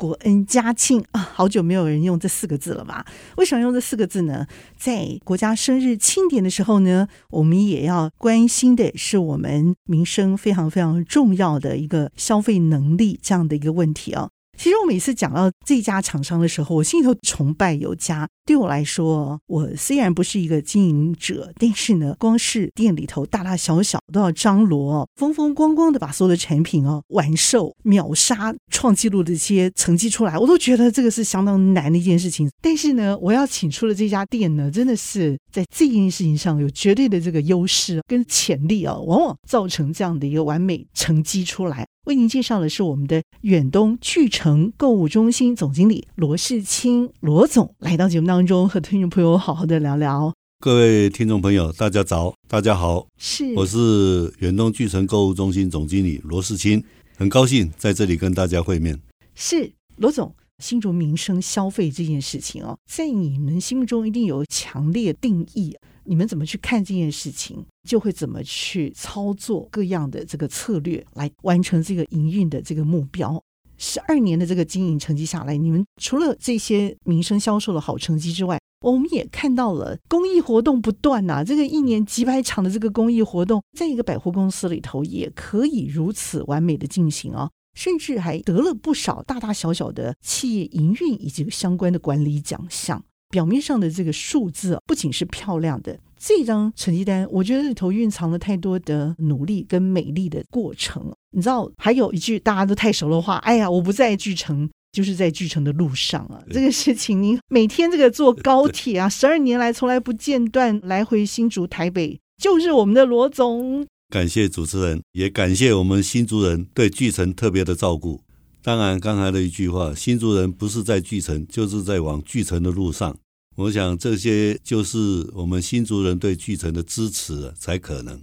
国恩家庆啊，好久没有人用这四个字了吧？为什么用这四个字呢？在国家生日庆典的时候呢，我们也要关心的是我们民生非常非常重要的一个消费能力这样的一个问题啊。其实我每次讲到这家厂商的时候，我心里头崇拜有加。对我来说，我虽然不是一个经营者，但是呢，光是店里头大大小小都要张罗，风风光光的把所有的产品哦完售、秒杀、创纪录的这些成绩出来，我都觉得这个是相当难的一件事情。但是呢，我要请出的这家店呢，真的是在这件事情上有绝对的这个优势跟潜力啊，往往造成这样的一个完美成绩出来。为您介绍的是我们的远东巨城购物中心总经理罗世清罗总，来到节目当中和听众朋友好好的聊聊。各位听众朋友，大家早，大家好，是，我是远东巨城购物中心总经理罗世清，很高兴在这里跟大家会面。是罗总，新竹民生消费这件事情哦，在你们心目中一定有强烈定义。你们怎么去看这件事情，就会怎么去操作各样的这个策略来完成这个营运的这个目标。十二年的这个经营成绩下来，你们除了这些民生销售的好成绩之外，我们也看到了公益活动不断呐、这个一年几百场的这个公益活动，在一个百货公司里头也可以如此完美的进行哦，甚至还得了不少大大小小的企业营运以及相关的管理奖项。表面上的这个数字不仅是漂亮的，这张成绩单，我觉得里头蕴藏了太多的努力跟美丽的过程。你知道，还有一句大家都太熟的话：“哎呀，我不在巨城，就是在巨城的路上啊。”这个事情，您每天这个坐高铁啊，十二年来从来不间断来回新竹、台北，就是我们的罗总。感谢主持人，也感谢我们新竹人对巨城特别的照顾。当然，刚才的一句话，新竹人不是在巨城，就是在往巨城的路上。我想这些就是我们新竹人对巨城的支持才可能。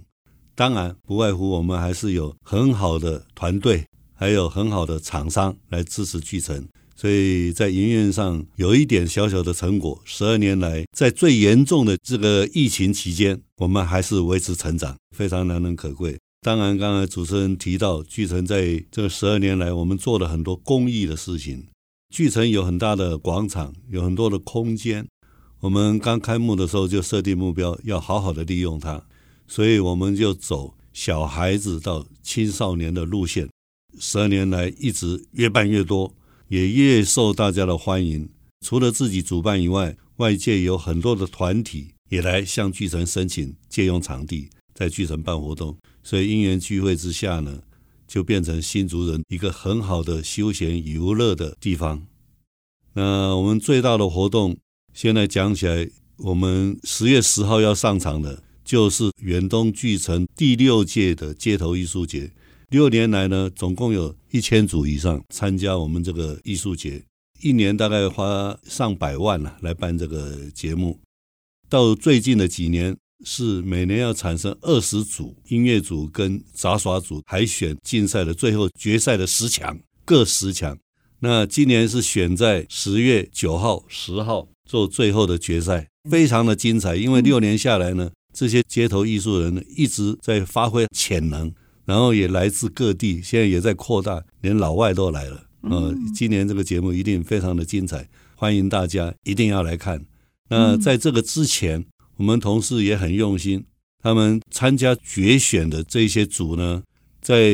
当然，不外乎我们还是有很好的团队，还有很好的厂商来支持巨城。所以在营运上有一点小小的成果。十二年来，在最严重的这个疫情期间，我们还是维持成长，非常难能可贵。当然，刚才主持人提到，巨城在这十二年来，我们做了很多公益的事情。巨城有很大的广场，有很多的空间。我们刚开幕的时候就设定目标，要好好的利用它，所以我们就走小孩子到青少年的路线。十二年来，一直越办越多，也越受大家的欢迎。除了自己主办以外，外界有很多的团体也来向巨城申请借用场地，在巨城办活动。所以因缘聚会之下呢，就变成新竹人一个很好的休闲游乐的地方。那我们最大的活动，现在讲起来，我们十月十号要上场的，就是远东巨城第六届的街头艺术节。六年来呢，总共有一千组以上参加我们这个艺术节，一年大概花上百万了来办这个节目。到最近的几年。是每年要产生二十组音乐组跟杂耍组海选竞赛的最后决赛的十强，各十强。那今年是选在十月九号、十号做最后的决赛，非常的精彩。因为六年下来呢，这些街头艺术人呢一直在发挥潜能，然后也来自各地，现在也在扩大，连老外都来了。呃，今年这个节目一定非常的精彩，欢迎大家一定要来看。那在这个之前。我们同事也很用心，他们参加决选的这些组呢，在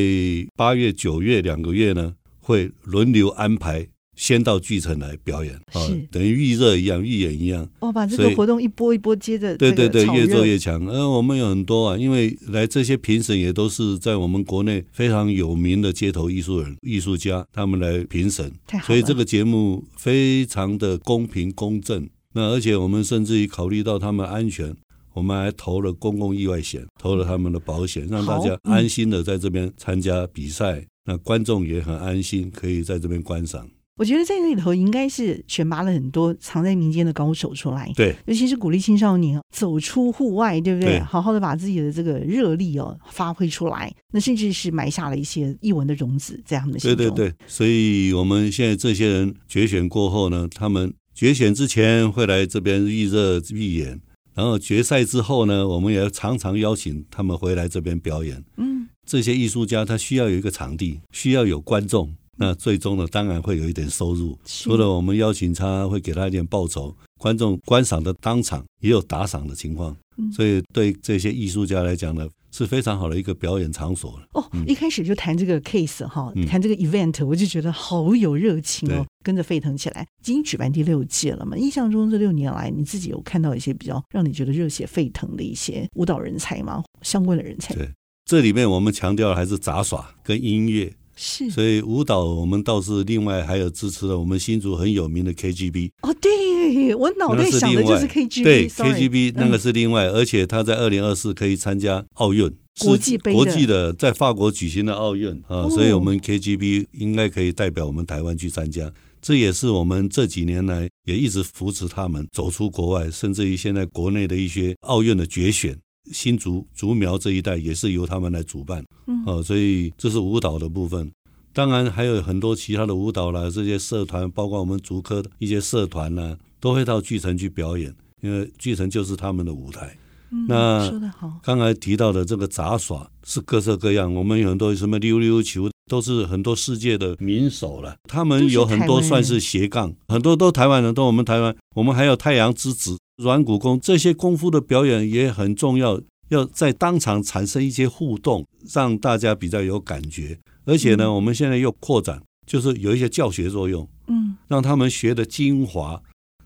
八月、九月两个月呢，会轮流安排先到巨城来表演，啊，等于预热一样、预演一样。哦，把这个活动一波一波接着，对对对，越做越强。呃，我们有很多啊，因为来这些评审也都是在我们国内非常有名的街头艺术人、艺术家，他们来评审，所以这个节目非常的公平公正。那而且我们甚至于考虑到他们安全，我们还投了公共意外险，投了他们的保险，让大家安心的在这边参加比赛。那观众也很安心，可以在这边观赏。我觉得在这里头应该是选拔了很多藏在民间的高手出来，对，尤其是鼓励青少年走出户外，对不对？对好好的把自己的这个热力哦发挥出来，那甚至是埋下了一些译文的种子在他们的心中。对对对，所以我们现在这些人决选过后呢，他们决选之前会来这边预热预演，然后决赛之后呢，我们也常常邀请他们回来这边表演。嗯，这些艺术家他需要有一个场地，需要有观众。那最终呢，当然会有一点收入。除了我们邀请他，会给他一点报酬。观众观赏的当场也有打赏的情况，所以对这些艺术家来讲呢，是非常好的一个表演场所。哦，一开始就谈这个 case 哈，谈这个 event，我就觉得好有热情哦，跟着沸腾起来。已经举办第六届了嘛？印象中这六年来，你自己有看到一些比较让你觉得热血沸腾的一些舞蹈人才吗？相关的人才？对，这里面我们强调的还是杂耍跟音乐。是，所以舞蹈我们倒是另外还有支持了我们新竹很有名的 KGB 哦，对，我脑袋想的就是 KGB，对 KGB 那个是另外，而且他在二零二四可以参加奥运国际杯国际的在法国举行的奥运啊，所以我们 KGB 应该可以代表我们台湾去参加，这也是我们这几年来也一直扶持他们走出国外，甚至于现在国内的一些奥运的决选。新竹竹苗这一带也是由他们来主办，嗯，哦，所以这是舞蹈的部分，当然还有很多其他的舞蹈啦，这些社团，包括我们竹科的一些社团呢，都会到巨城去表演，因为巨城就是他们的舞台。嗯，那说得好，刚才提到的这个杂耍是各色各样，我们有很多什么溜溜球，都是很多世界的名手了，他们有很多算是斜杠，很多都台湾人，都我们台湾，我们还有太阳之子。软骨功这些功夫的表演也很重要，要在当场产生一些互动，让大家比较有感觉。而且呢，我们现在又扩展，就是有一些教学作用，嗯，让他们学的精华，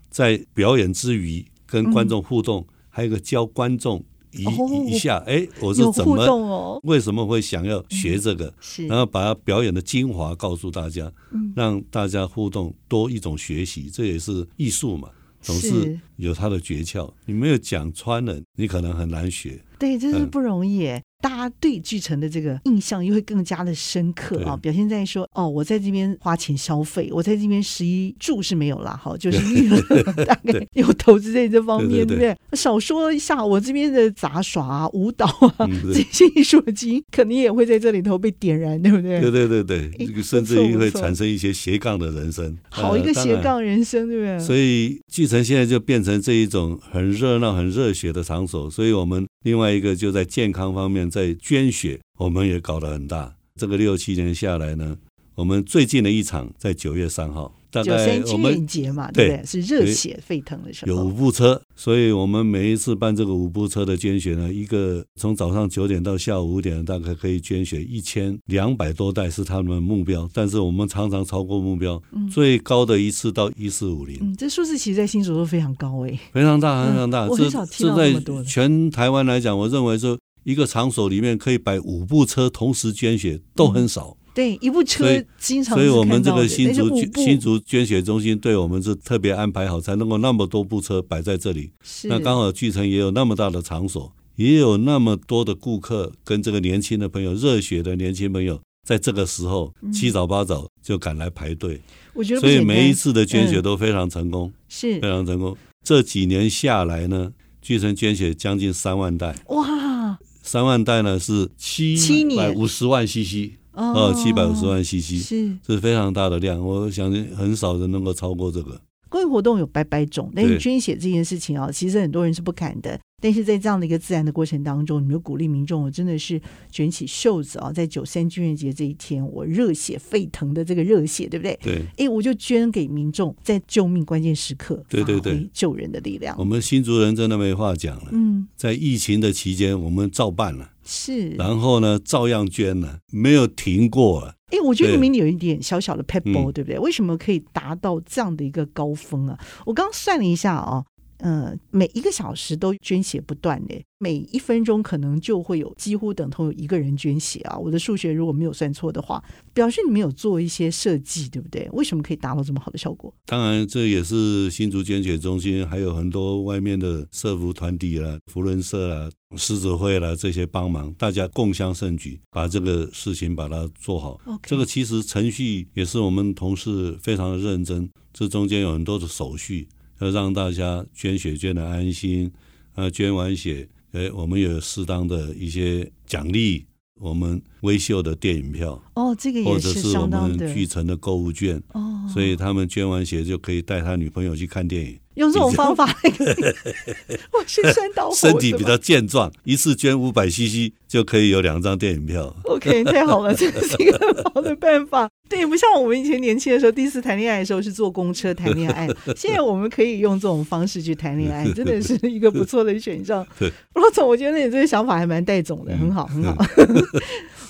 在表演之余跟观众互动，还有一个教观众一一下，哎，我是怎么，为什么会想要学这个，然后把它表演的精华告诉大家，嗯。让大家互动多一种学习，这也是艺术嘛。总是有它的诀窍，你没有讲穿了，你可能很难学。对，这是不容易耶。大家对巨城的这个印象又会更加的深刻啊！表现在说哦，我在这边花钱消费，我在这边十一住是没有啦，哈，就是娱乐 大概有投资在这方面，对不对？少说一下，我这边的杂耍啊、舞蹈啊这些艺术基因，肯定也会在这里头被点燃，对不对？对对对对，这个甚至于会产生一些斜杠的人生，好一个斜杠人生，对不对？所以巨城现在就变成这一种很热闹、很热血的场所，所以我们。另外一个就在健康方面，在捐血，我们也搞得很大。这个六七年下来呢，我们最近的一场在九月三号。大概我们节嘛，对不对？是热血沸腾的时候。有五部车，所以我们每一次办这个五部车的捐血呢，一个从早上九点到下午五点，大概可以捐血一千两百多袋是他们的目标，但是我们常常超过目标，最高的一次到一四五零。嗯，这数字其实在新竹都非常高诶，非常大，非常大。我很少听到这么多。全台湾来讲，我认为说一个场所里面可以摆五部车同时捐血都很少。对，一部车经常，所以我们这个新竹新竹捐血中心对我们是特别安排好，才能够那么多部车摆在这里。是，那刚好巨城也有那么大的场所，也有那么多的顾客跟这个年轻的朋友、热血的年轻朋友，在这个时候七早八早就赶来排队。我觉得，所以每一次的捐血都非常成功，是非常成功。这几年下来呢，巨城捐血将近三万袋，哇，三万袋呢是七百五十万 CC。哦，七百五十万 CC 是是非常大的量，我相信很少人能够超过这个。公益活动有百百种，但是捐血这件事情啊，其实很多人是不敢的。但是在这样的一个自然的过程当中，你们鼓励民众，我真的是卷起袖子啊，在九三军人节这一天，我热血沸腾的这个热血，对不对？对。哎，我就捐给民众，在救命关键时刻，对对对，救人的力量。我们新竹人真的没话讲了。嗯，在疫情的期间，我们照办了，是。然后呢，照样捐了，没有停过了。哎，我觉得你们有一点小小的撇步，对不对？为什么可以达到这样的一个高峰啊？我刚刚算了一下啊。呃，每一个小时都捐血不断的，每一分钟可能就会有几乎等同有一个人捐血啊。我的数学如果没有算错的话，表示你们有做一些设计，对不对？为什么可以达到这么好的效果？当然，这也是新竹捐血中心还有很多外面的社福团体啦、扶轮社啦、狮子会啦这些帮忙，大家共襄盛举，把这个事情把它做好。这个其实程序也是我们同事非常的认真，这中间有很多的手续。要让大家捐血捐的安心，啊，捐完血，哎，我们有适当的一些奖励，我们微秀的电影票，哦，这个也是或者是我们巨诚的购物券，哦，所以他们捐完血就可以带他女朋友去看电影。用这种方法，我是山岛身体比较健壮，一次捐五百 CC 就可以有两张电影票。OK，太好了，这是一个很好的办法。对，不像我们以前年轻的时候，第一次谈恋爱的时候是坐公车谈恋爱，现在我们可以用这种方式去谈恋爱，真的是一个不错的选项。罗总，我觉得你这个想法还蛮带种的，很好，很好。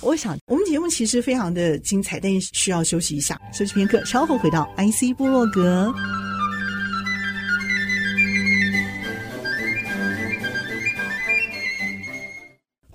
我想，我们节目其实非常的精彩，但是需要休息一下，休息片刻，稍后回到 IC 部落格。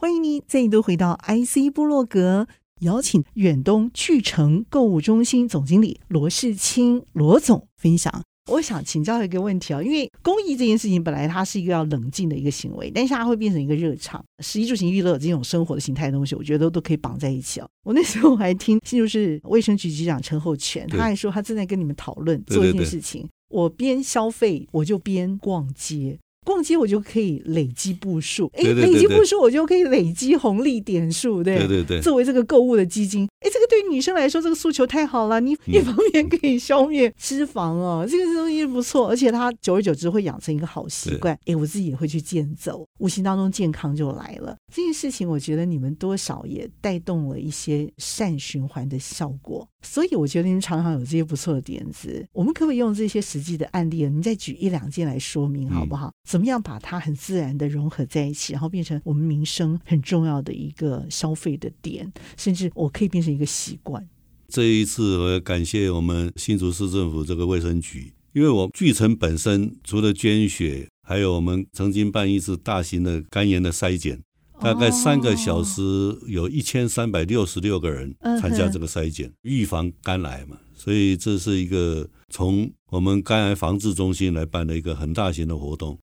欢迎你再度回到 IC 部落格，邀请远东巨城购物中心总经理罗世清罗总分享。我想请教一个问题啊，因为公益这件事情本来它是一个要冷静的一个行为，但是它会变成一个热场，食衣住行娱乐这种生活的形态的东西，我觉得都都可以绑在一起啊。我那时候还听新竹市卫生局局长陈厚全，他还说他正在跟你们讨论做一件事情，我边消费我就边逛街。逛街我就可以累积步数，哎，累积步数我就可以累积红利点数，对。对对，对，作为这个购物的基金，哎，这个对女生来说这个诉求太好了，你一方面可以消灭脂肪哦，这个东西不错，而且它久而久之会养成一个好习惯，哎，我自己也会去健走，无形当中健康就来了。这件事情我觉得你们多少也带动了一些善循环的效果，所以我觉得你们常常有这些不错的点子，我们可不可以用这些实际的案例，你再举一两件来说明好不好？怎么样把它很自然的融合在一起，然后变成我们民生很重要的一个消费的点，甚至我可以变成一个习惯。这一次我要感谢我们新竹市政府这个卫生局，因为我巨城本身除了捐血，还有我们曾经办一次大型的肝炎的筛检，大概三个小时，有一千三百六十六个人参加这个筛检，预防肝癌嘛。所以这是一个从我们肝癌防治中心来办的一个很大型的活动。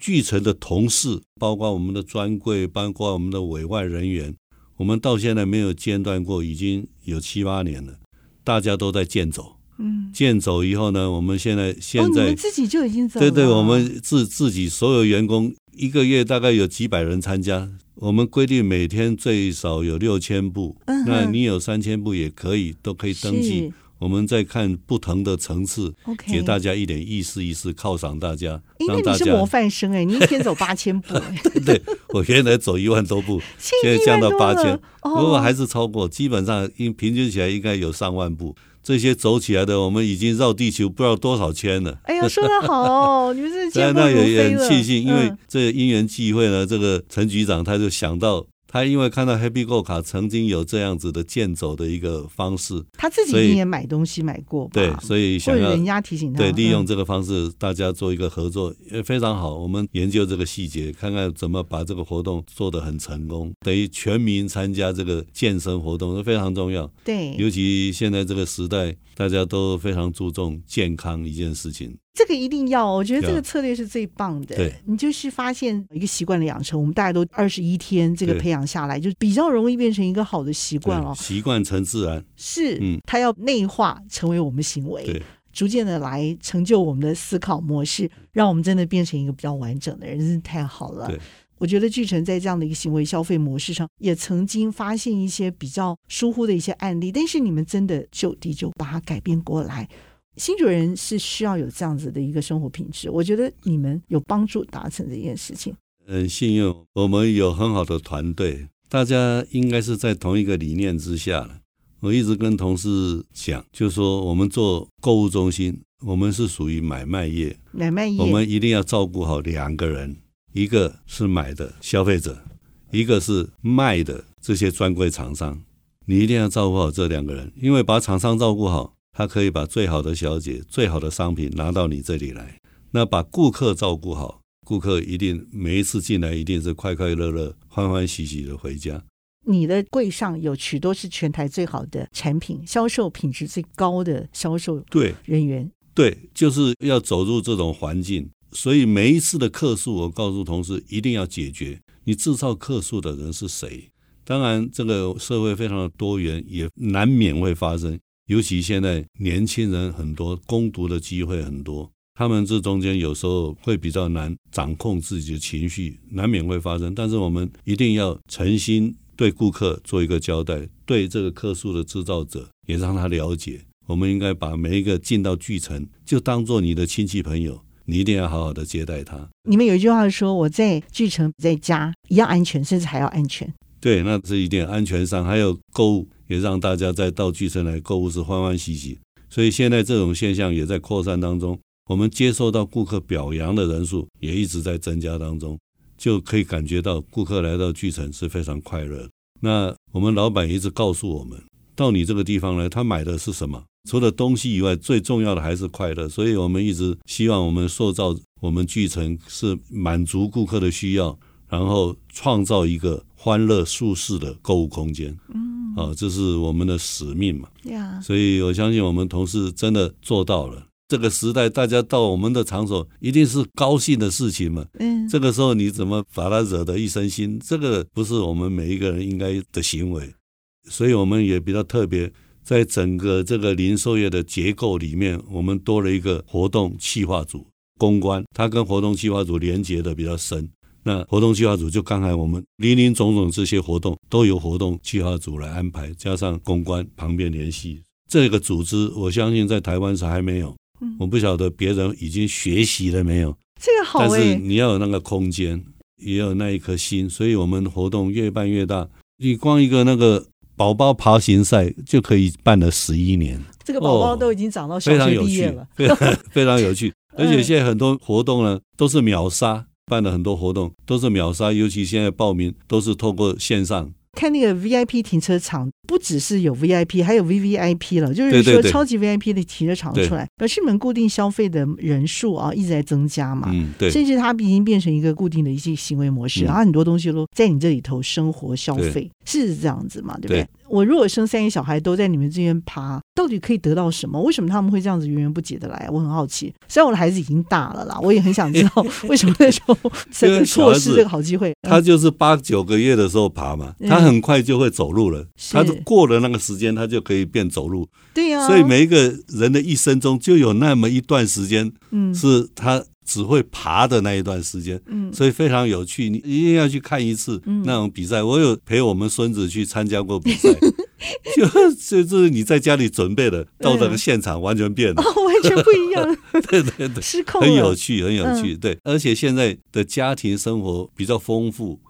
巨诚的同事，包括我们的专柜，包括我们的委外人员，我们到现在没有间断过，已经有七八年了。大家都在健走，嗯，健走以后呢，我们现在现在、哦、你们自己就已经走了，对对，我们自自己所有员工一个月大概有几百人参加，我们规定每天最少有六千步，嗯，那你有三千步也可以，都可以登记。我们再看不同的层次给大家一点意思意思，犒赏大家。因为你是模范生哎，你一天走八千步 对对，我原来走一万多步，现在降到八千，如果还是超过，基本上应平均起来应该有上万步。这些走起来的，我们已经绕地球不知道多少圈了。哎呀，说得好哦，你们是健步如飞了。那也很庆幸，因为这个因缘际会呢，这个陈局长他就想到。他因为看到 Happy Go 卡曾经有这样子的健走的一个方式，他自己一定也买东西买过，对，所以想要人家提醒他，对，利用这个方式大家做一个合作也非常好。我们研究这个细节，看看怎么把这个活动做得很成功，等于全民参加这个健身活动是非常重要。对，尤其现在这个时代，大家都非常注重健康一件事情。这个一定要，我觉得这个策略是最棒的。对，你就是发现一个习惯的养成，我们大家都二十一天这个培养下来，就比较容易变成一个好的习惯了。习惯成自然，是，嗯，它要内化成为我们行为，对，逐渐的来成就我们的思考模式，让我们真的变成一个比较完整的人，真是太好了。对，我觉得巨城在这样的一个行为消费模式上，也曾经发现一些比较疏忽的一些案例，但是你们真的就地就把它改变过来。新主人是需要有这样子的一个生活品质，我觉得你们有帮助达成这件事情。很幸运，我们有很好的团队，大家应该是在同一个理念之下了。我一直跟同事讲，就是说我们做购物中心，我们是属于买卖业，买卖业，我们一定要照顾好两个人，一个是买的消费者，一个是卖的这些专柜厂商，你一定要照顾好这两个人，因为把厂商照顾好。他可以把最好的小姐、最好的商品拿到你这里来，那把顾客照顾好，顾客一定每一次进来一定是快快乐乐、欢欢喜喜的回家。你的柜上有许多是全台最好的产品，销售品质最高的销售对人员对，对，就是要走入这种环境。所以每一次的客诉，我告诉同事一定要解决。你制造客诉的人是谁？当然，这个社会非常的多元，也难免会发生。尤其现在年轻人很多，攻读的机会很多，他们这中间有时候会比较难掌控自己的情绪，难免会发生。但是我们一定要诚心对顾客做一个交代，对这个客诉的制造者也让他了解。我们应该把每一个进到巨城，就当做你的亲戚朋友。你一定要好好的接待他。你们有一句话说：“我在巨城，在家一样安全，甚至还要安全。”对，那是一点安全上，还有购物也让大家在到巨城来购物是欢欢喜喜。所以现在这种现象也在扩散当中，我们接受到顾客表扬的人数也一直在增加当中，就可以感觉到顾客来到巨城是非常快乐。那我们老板一直告诉我们，到你这个地方来，他买的是什么？除了东西以外，最重要的还是快乐。所以我们一直希望我们塑造我们巨城是满足顾客的需要，然后创造一个欢乐舒适的购物空间。嗯，啊，这是我们的使命嘛。Yeah. 所以我相信我们同事真的做到了。这个时代，大家到我们的场所一定是高兴的事情嘛。嗯，这个时候你怎么把他惹得一身腥？这个不是我们每一个人应该的行为。所以我们也比较特别。在整个这个零售业的结构里面，我们多了一个活动企划组公关，它跟活动企划组连接的比较深。那活动计划组就刚才我们林林总总这些活动都由活动计划组来安排，加上公关旁边联系这个组织，我相信在台湾是还没有。我不晓得别人已经学习了没有。这个好，但是你要有那个空间，也有那一颗心，所以我们活动越办越大。你光一个那个。宝宝爬行赛就可以办了十一年，这个宝宝都已经长到小学毕业了，非常有趣，非常非常有趣。而且现在很多活动呢都是秒杀，办了很多活动都是秒杀，尤其现在报名都是透过线上。看那个 VIP 停车场，不只是有 VIP，还有 VVIP 了，就是说超级 VIP 的停车场出来，表示你们固定消费的人数啊一直在增加嘛，嗯，对，甚至它已经变成一个固定的一些行为模式，然后很多东西都在你这里头生活消费，是这样子嘛，对不对？我如果生三个小孩都在你们这边爬，到底可以得到什么？为什么他们会这样子源源不绝的来？我很好奇。虽然我的孩子已经大了啦，我也很想知道 为什么那时候错失这个好机会。他就是八九个月的时候爬嘛，他很快就会走路了。他过了那个时间，他就可以变走路。对呀。所以每一个人的一生中就有那么一段时间，嗯，是他。只会爬的那一段时间，嗯，所以非常有趣，你一定要去看一次那种比赛。我有陪我们孙子去参加过比赛，就 就就是你在家里准备的，到这个现场完全变了，哦，完全不一样，对对对，失控，很有趣，很有趣，对。而且现在的家庭生活比较丰富，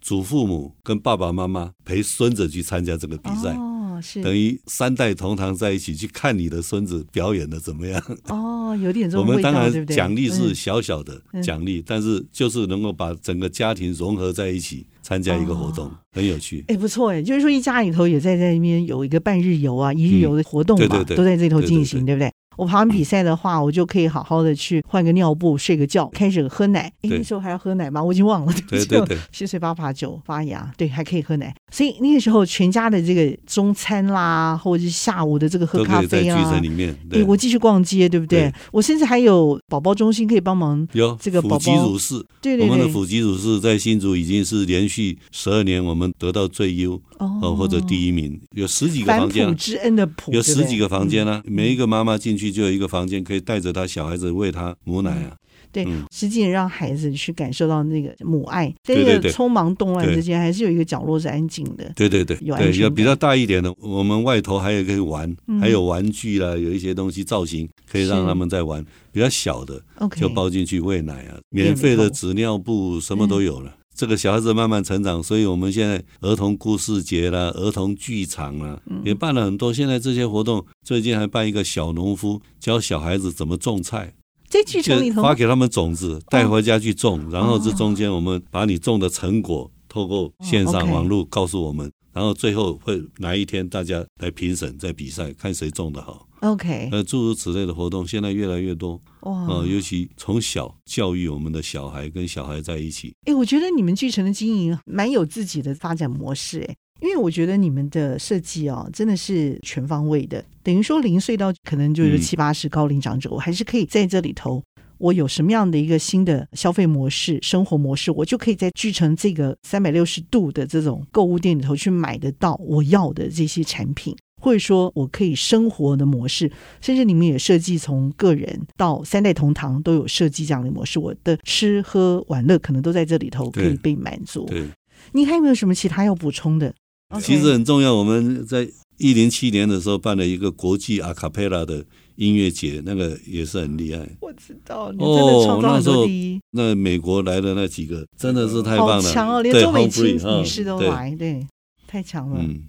祖父母跟爸爸妈妈陪孙子去参加这个比赛。是等于三代同堂在一起去看你的孙子表演的怎么样？哦，有点这种 我们当然奖励是小小的奖励，但是就是能够把整个家庭融合在一起参加一个活动，很有趣。哎，不错哎，就是说一家里头也在在那边有一个半日游啊、一日游的活动嘛，对对对，都在这里头进行，对不对？我跑完比赛的话，我就可以好好的去换个尿布、睡个觉，开始喝奶。哎，那时候还要喝奶吗？我已经忘了。对对对，七岁八八九发芽，对，还可以喝奶。所以那个时候，全家的这个中餐啦，或者是下午的这个喝咖啡啊，在里面。对，我继续逛街，对不对？我甚至还有宝宝中心可以帮忙。有这个宝宝辅给乳室，对对对，我们的辅给乳室在新竹已经是连续十二年，我们得到最优哦，或者第一名。有十几个房间，之恩的哺，有十几个房间呢，每一个妈妈进去就有一个房间。可以带着他小孩子喂他母奶啊，对，实际让孩子去感受到那个母爱，在这个匆忙动乱之间，还是有一个角落是安静的。对对对，有安静。比较大一点的，我们外头还有可以玩，还有玩具啦，有一些东西造型可以让他们在玩。比较小的，就包进去喂奶啊，免费的纸尿布，什么都有了。这个小孩子慢慢成长，所以我们现在儿童故事节啦、儿童剧场啦，也办了很多。现在这些活动，最近还办一个小农夫教小孩子怎么种菜，这剧场里头发给他们种子，带回家去种，然后这中间我们把你种的成果透过线上网络告诉我们，然后最后会哪一天大家来评审，在比赛看谁种的好。OK，那，诸如此类的活动现在越来越多。哇，呃，尤其从小教育我们的小孩，跟小孩在一起。哎，我觉得你们巨城的经营蛮有自己的发展模式，哎，因为我觉得你们的设计哦，真的是全方位的，等于说零岁到可能就是七八十高龄长者，嗯，我还是可以在这里头。我有什么样的一个新的消费模式、生活模式，我就可以在聚成这个三百六十度的这种购物店里头去买得到我要的这些产品，或者说我可以生活的模式，甚至你们也设计从个人到三代同堂都有设计这样的模式，我的吃喝玩乐可能都在这里头可以被满足。对，你还有没有什么其他要补充的？其实很重要，我们在一零七年的时候办了一个国际阿卡贝拉的。音乐节那个也是很厉害，我知道，你真的创造很多第一。哦、那，那美国来的那几个真的是太棒了，强哦，连周美青女士都来，对，对，太强了。嗯，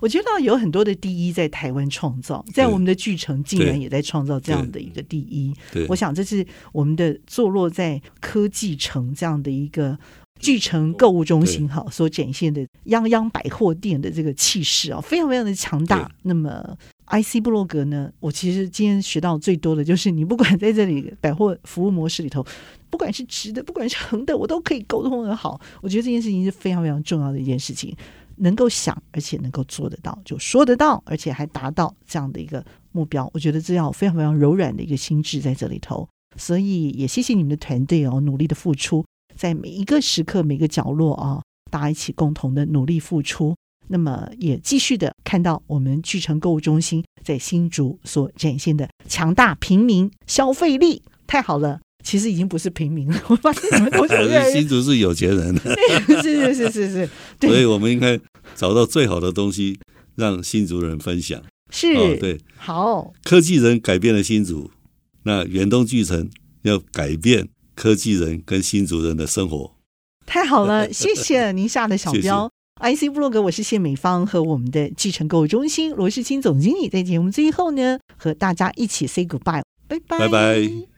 我觉得有很多的第一在台湾创造，在我们的巨城竟然也在创造这样的一个第一。对，我想这是我们的坐落在科技城这样的一个巨城购物中心哈所展现的泱泱百货店的这个气势啊，非常非常的强大。那么。IC 布洛格呢，我其实今天学到最多的就是，你不管在这里百货服务模式里头，不管是直的，不管是横的，我都可以沟通的好。我觉得这件事情是非常非常重要的一件事情，能够想而且能够做得到，就说得到，而且还达到这样的一个目标。我觉得这要非常非常柔软的一个心智在这里头。所以也谢谢你们的团队哦，努力的付出，在每一个时刻、每个角落啊，大家一起共同的努力付出。那么也继续的看到我们巨城购物中心在新竹所展现的强大平民消费力，太好了！其实已经不是平民了，我发现你们都是 新竹是有钱人，是是是是是，所以我们应该找到最好的东西让新竹人分享。是，哦、对，好，科技人改变了新竹，那远东巨城要改变科技人跟新竹人的生活。太好了，谢谢您下的小标。IC 布洛格，我是谢美芳，和我们的继承购物中心罗世清总经理在节目最后呢，和大家一起 say goodbye，拜拜，拜拜。